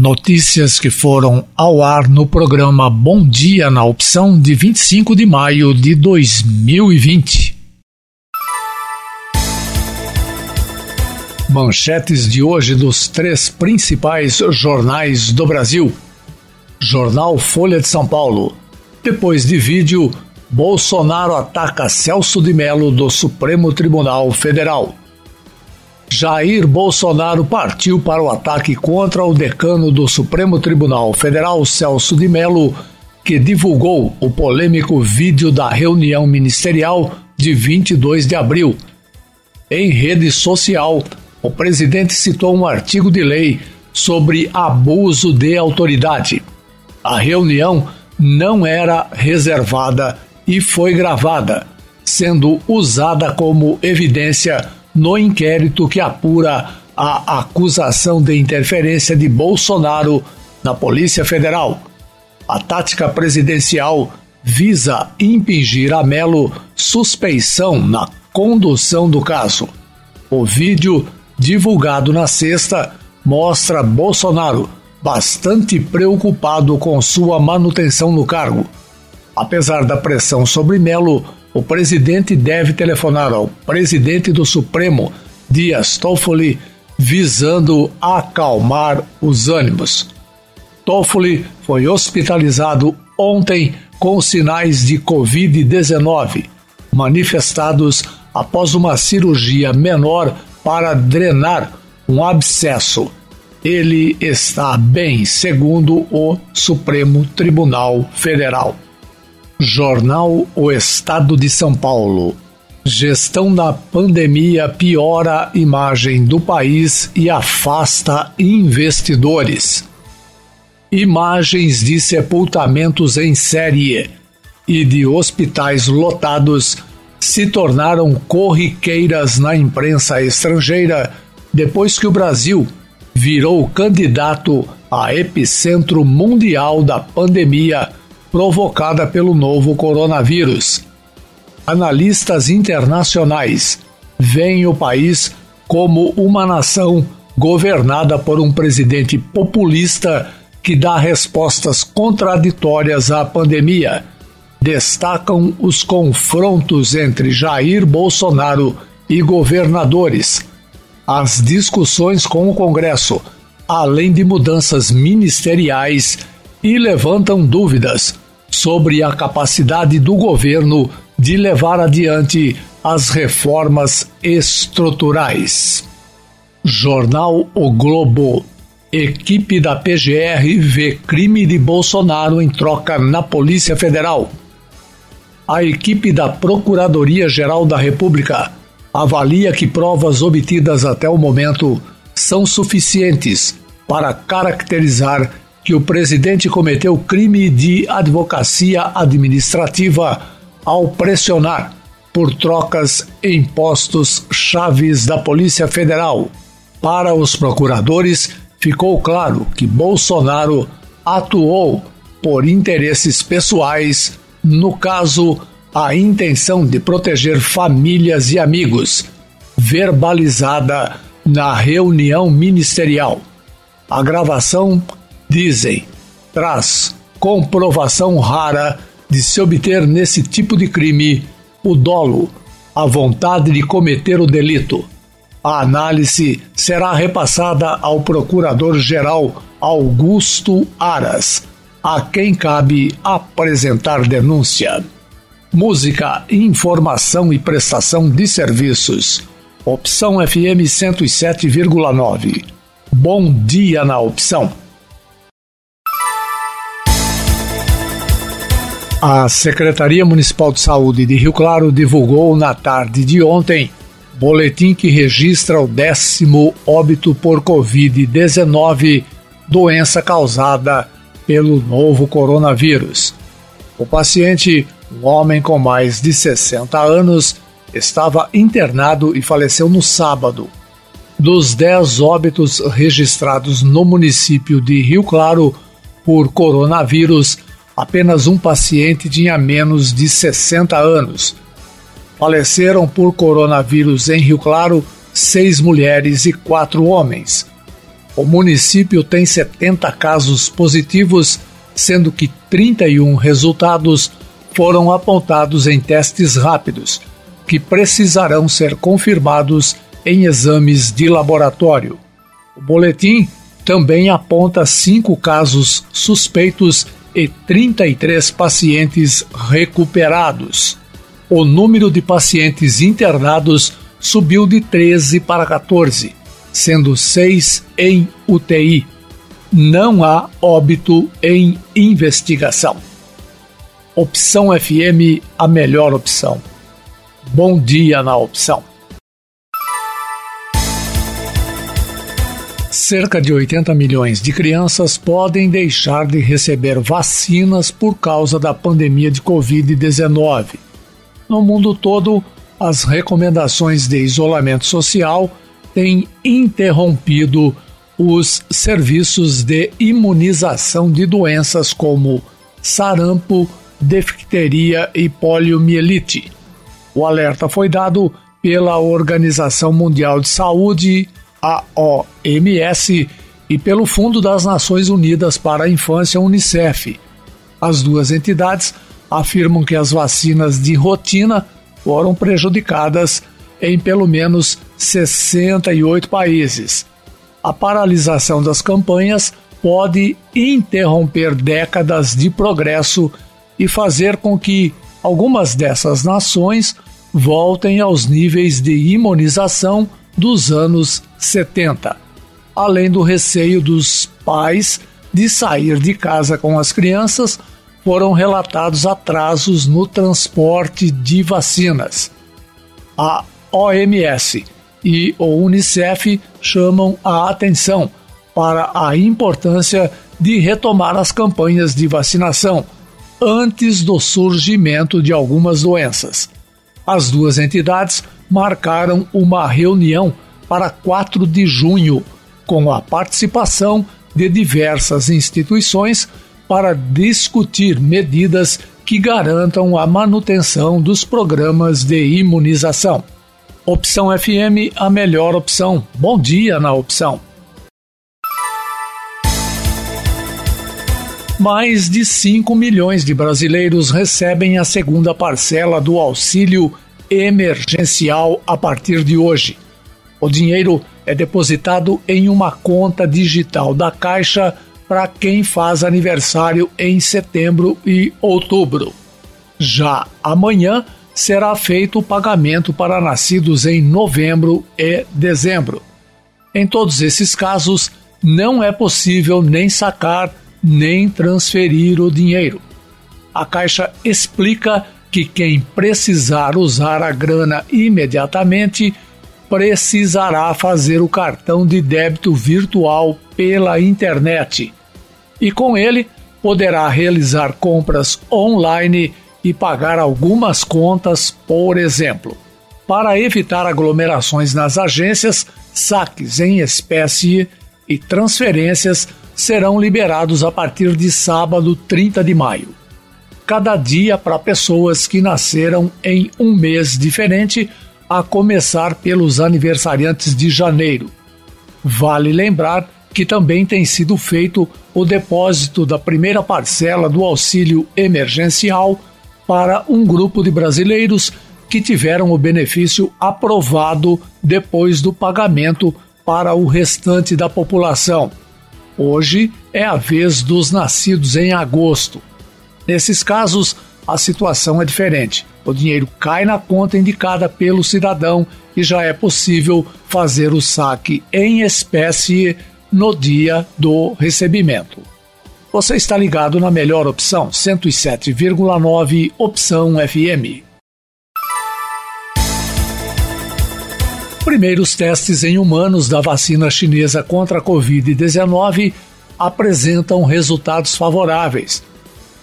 Notícias que foram ao ar no programa Bom Dia na opção de 25 de maio de 2020. Manchetes de hoje dos três principais jornais do Brasil. Jornal Folha de São Paulo. Depois de vídeo, Bolsonaro ataca Celso de Mello do Supremo Tribunal Federal. Jair Bolsonaro partiu para o ataque contra o decano do Supremo Tribunal Federal, Celso de Mello, que divulgou o polêmico vídeo da reunião ministerial de 22 de abril. Em rede social, o presidente citou um artigo de lei sobre abuso de autoridade. A reunião não era reservada e foi gravada, sendo usada como evidência no inquérito que apura a acusação de interferência de Bolsonaro na Polícia Federal. A tática presidencial visa impingir a Melo suspeição na condução do caso. O vídeo, divulgado na sexta, mostra Bolsonaro bastante preocupado com sua manutenção no cargo. Apesar da pressão sobre Melo, o presidente deve telefonar ao presidente do Supremo, Dias Toffoli, visando acalmar os ânimos. Toffoli foi hospitalizado ontem com sinais de Covid-19, manifestados após uma cirurgia menor para drenar um abscesso. Ele está bem, segundo o Supremo Tribunal Federal. Jornal O Estado de São Paulo. Gestão da pandemia piora a imagem do país e afasta investidores. Imagens de sepultamentos em série e de hospitais lotados se tornaram corriqueiras na imprensa estrangeira depois que o Brasil virou candidato a epicentro mundial da pandemia provocada pelo novo coronavírus. Analistas internacionais veem o país como uma nação governada por um presidente populista que dá respostas contraditórias à pandemia. Destacam os confrontos entre Jair Bolsonaro e governadores, as discussões com o Congresso, além de mudanças ministeriais e levantam dúvidas sobre a capacidade do governo de levar adiante as reformas estruturais. Jornal O Globo. Equipe da PGR vê crime de Bolsonaro em troca na Polícia Federal. A equipe da Procuradoria-Geral da República avalia que provas obtidas até o momento são suficientes para caracterizar que o presidente cometeu crime de advocacia administrativa ao pressionar por trocas em postos chaves da Polícia Federal. Para os procuradores, ficou claro que Bolsonaro atuou por interesses pessoais, no caso, a intenção de proteger famílias e amigos, verbalizada na reunião ministerial. A gravação dizem, traz comprovação rara de se obter nesse tipo de crime o dolo, a vontade de cometer o delito. A análise será repassada ao Procurador-Geral Augusto Aras, a quem cabe apresentar denúncia. Música, informação e prestação de serviços. Opção FM 107,9. Bom dia na opção. A Secretaria Municipal de Saúde de Rio Claro divulgou na tarde de ontem boletim que registra o décimo óbito por Covid-19, doença causada pelo novo coronavírus. O paciente, um homem com mais de 60 anos, estava internado e faleceu no sábado. Dos 10 óbitos registrados no município de Rio Claro por coronavírus, apenas um paciente tinha menos de 60 anos. Faleceram por coronavírus em Rio Claro seis mulheres e quatro homens. O município tem 70 casos positivos, sendo que 31 resultados foram apontados em testes rápidos, que precisarão ser confirmados em exames de laboratório. O boletim também aponta cinco casos suspeitos e 33 pacientes recuperados. O número de pacientes internados subiu de 13 para 14, sendo seis em UTI. Não há óbito em investigação. Opção FM, a melhor opção. Bom dia na opção. Cerca de 80 milhões de crianças podem deixar de receber vacinas por causa da pandemia de Covid-19. No mundo todo, as recomendações de isolamento social têm interrompido os serviços de imunização de doenças como sarampo, difteria e poliomielite. O alerta foi dado pela Organização Mundial de Saúde, a OMS, e pelo Fundo das Nações Unidas para a Infância, UNICEF. As duas entidades afirmam que as vacinas de rotina foram prejudicadas em pelo menos 68 países a paralisação das campanhas pode interromper décadas de progresso e fazer com que algumas dessas nações voltem aos níveis de imunização dos anos 70, além do receio dos pais de sair de casa com as crianças, foram relatados atrasos no transporte de vacinas. A OMS e o Unicef chamam a atenção para a importância de retomar as campanhas de vacinação antes do surgimento de algumas doenças. As duas entidades marcaram uma reunião para 4 de junho, com a participação de diversas instituições para discutir medidas que garantam a manutenção dos programas de imunização. Opção FM, a melhor opção. Bom dia na opção. Mais de 5 milhões de brasileiros recebem a segunda parcela do auxílio emergencial a partir de hoje. O dinheiro é depositado em uma conta digital da Caixa para quem faz aniversário em setembro e outubro. Já amanhã, será feito o pagamento para nascidos em novembro e dezembro. Em todos esses casos, não é possível nem sacar nem transferir o dinheiro. A Caixa explica que quem precisar usar a grana imediatamente precisará fazer o cartão de débito virtual pela internet e com ele poderá realizar compras online e pagar algumas contas, por exemplo. Para evitar aglomerações nas agências, saques em espécie e transferências serão liberados a partir de sábado 30 de maio. Cada dia para pessoas que nasceram em um mês diferente, a começar pelos aniversariantes de janeiro. Vale lembrar que também tem sido feito o depósito da primeira parcela do auxílio emergencial para um grupo de brasileiros que tiveram o benefício aprovado depois do pagamento para o restante da população. Hoje é a vez dos nascidos em agosto. Nesses casos, a situação é diferente. O dinheiro cai na conta indicada pelo cidadão e já é possível fazer o saque em espécie no dia do recebimento. Você está ligado na melhor opção 107,9 Opção FM. Primeiros testes em humanos da vacina chinesa contra a Covid-19 apresentam resultados favoráveis.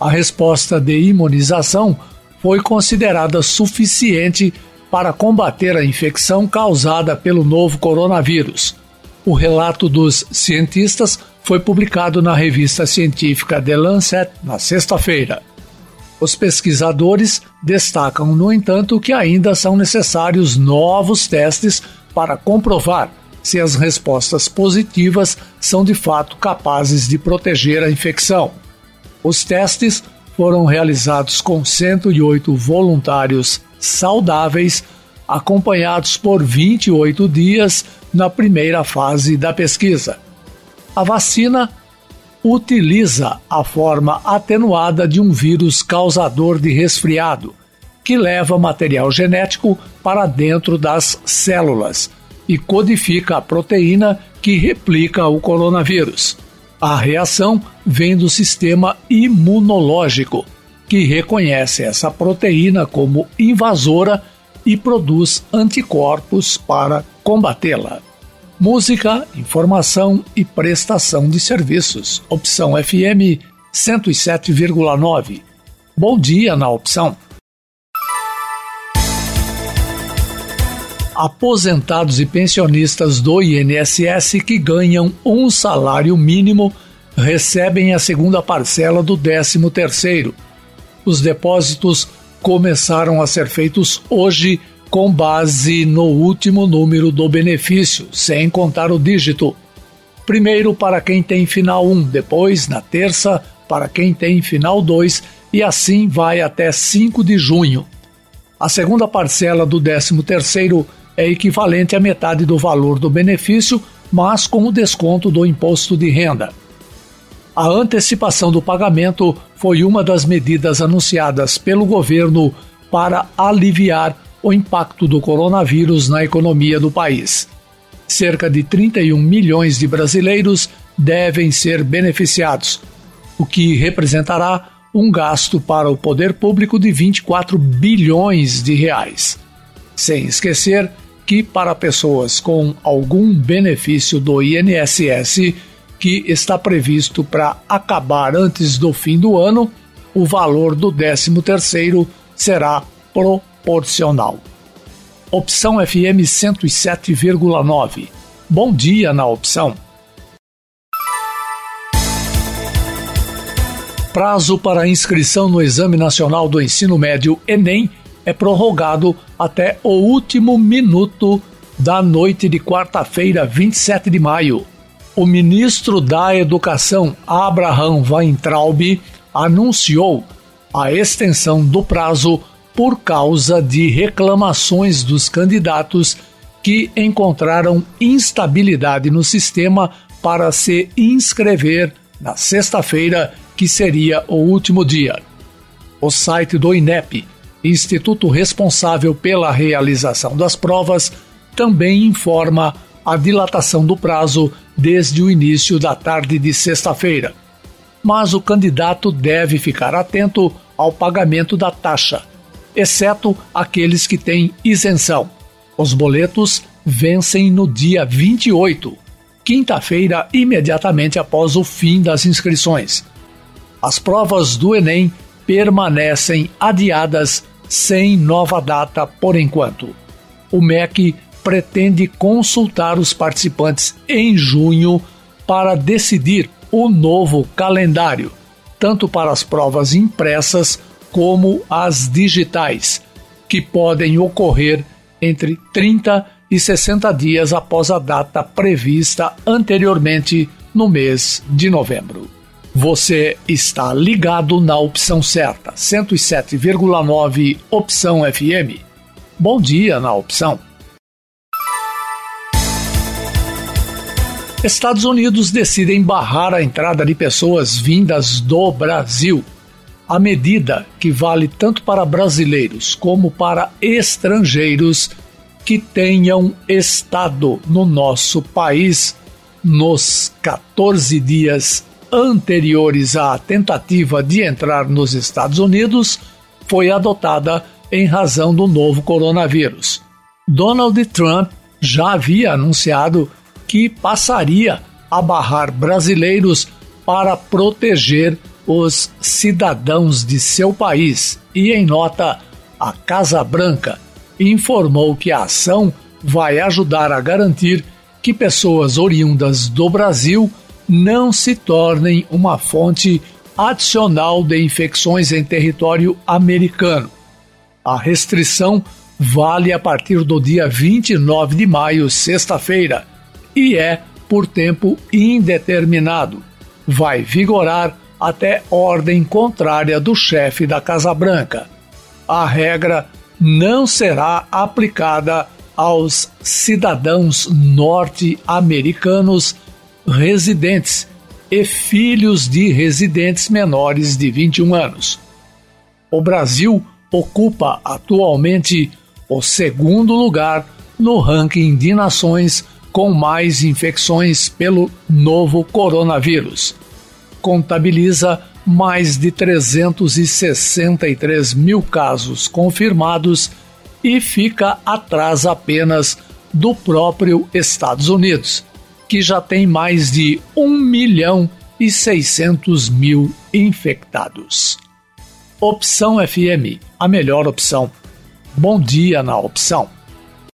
A resposta de imunização foi considerada suficiente para combater a infecção causada pelo novo coronavírus. O relato dos cientistas foi publicado na revista científica The Lancet na sexta-feira. Os pesquisadores destacam, no entanto, que ainda são necessários novos testes para comprovar se as respostas positivas são de fato capazes de proteger a infecção. Os testes foram realizados com 108 voluntários saudáveis, acompanhados por 28 dias na primeira fase da pesquisa. A vacina utiliza a forma atenuada de um vírus causador de resfriado, que leva material genético para dentro das células e codifica a proteína que replica o coronavírus. A reação vem do sistema imunológico, que reconhece essa proteína como invasora e produz anticorpos para combatê-la. Música, informação e prestação de serviços. Opção FM 107,9. Bom dia na opção. Aposentados e pensionistas do INSS que ganham um salário mínimo recebem a segunda parcela do 13º. Os depósitos começaram a ser feitos hoje com base no último número do benefício, sem contar o dígito. Primeiro para quem tem final 1, depois na terça para quem tem final 2 e assim vai até 5 de junho. A segunda parcela do 13º é equivalente à metade do valor do benefício, mas com o desconto do imposto de renda. A antecipação do pagamento foi uma das medidas anunciadas pelo governo para aliviar o impacto do coronavírus na economia do país. Cerca de 31 milhões de brasileiros devem ser beneficiados, o que representará um gasto para o poder público de 24 bilhões de reais. Sem esquecer que para pessoas com algum benefício do INSS que está previsto para acabar antes do fim do ano, o valor do 13º será proporcional. Opção FM 107,9. Bom dia na opção. Prazo para inscrição no Exame Nacional do Ensino Médio Enem é prorrogado até o último minuto da noite de quarta-feira, 27 de maio. O ministro da Educação, Abraham Weintraub, anunciou a extensão do prazo por causa de reclamações dos candidatos que encontraram instabilidade no sistema para se inscrever na sexta-feira, que seria o último dia. O site do INEP instituto responsável pela realização das provas, também informa a dilatação do prazo desde o início da tarde de sexta-feira. Mas o candidato deve ficar atento ao pagamento da taxa, exceto aqueles que têm isenção. Os boletos vencem no dia 28, quinta-feira, imediatamente após o fim das inscrições. As provas do Enem permanecem adiadas sem nova data por enquanto. O MEC pretende consultar os participantes em junho para decidir o novo calendário, tanto para as provas impressas como as digitais, que podem ocorrer entre 30 e 60 dias após a data prevista anteriormente no mês de novembro. Você está ligado na opção certa, 107,9 Opção FM. Bom dia na opção. Estados Unidos decidem barrar a entrada de pessoas vindas do Brasil. A medida, que vale tanto para brasileiros como para estrangeiros que tenham estado no nosso país nos 14 dias anteriores à tentativa de entrar nos Estados Unidos foi adotada em razão do novo coronavírus. Donald Trump já havia anunciado que passaria a barrar brasileiros para proteger os cidadãos de seu país e, em nota, a Casa Branca informou que a ação vai ajudar a garantir que pessoas oriundas do Brasil não se tornem uma fonte adicional de infecções em território americano. A restrição vale a partir do dia 29 de maio, sexta-feira, e é por tempo indeterminado. Vai vigorar até ordem contrária do chefe da Casa Branca. A regra não será aplicada aos cidadãos norte-americanos residentes e filhos de residentes menores de 21 anos. O Brasil ocupa atualmente o segundo lugar no ranking de nações com mais infecções pelo novo coronavírus. Contabiliza mais de 363 mil casos confirmados e fica atrás apenas do próprio Estados Unidos, que já tem mais de 1 milhão e 600 mil infectados. Opção FM, a melhor opção. Bom dia na opção.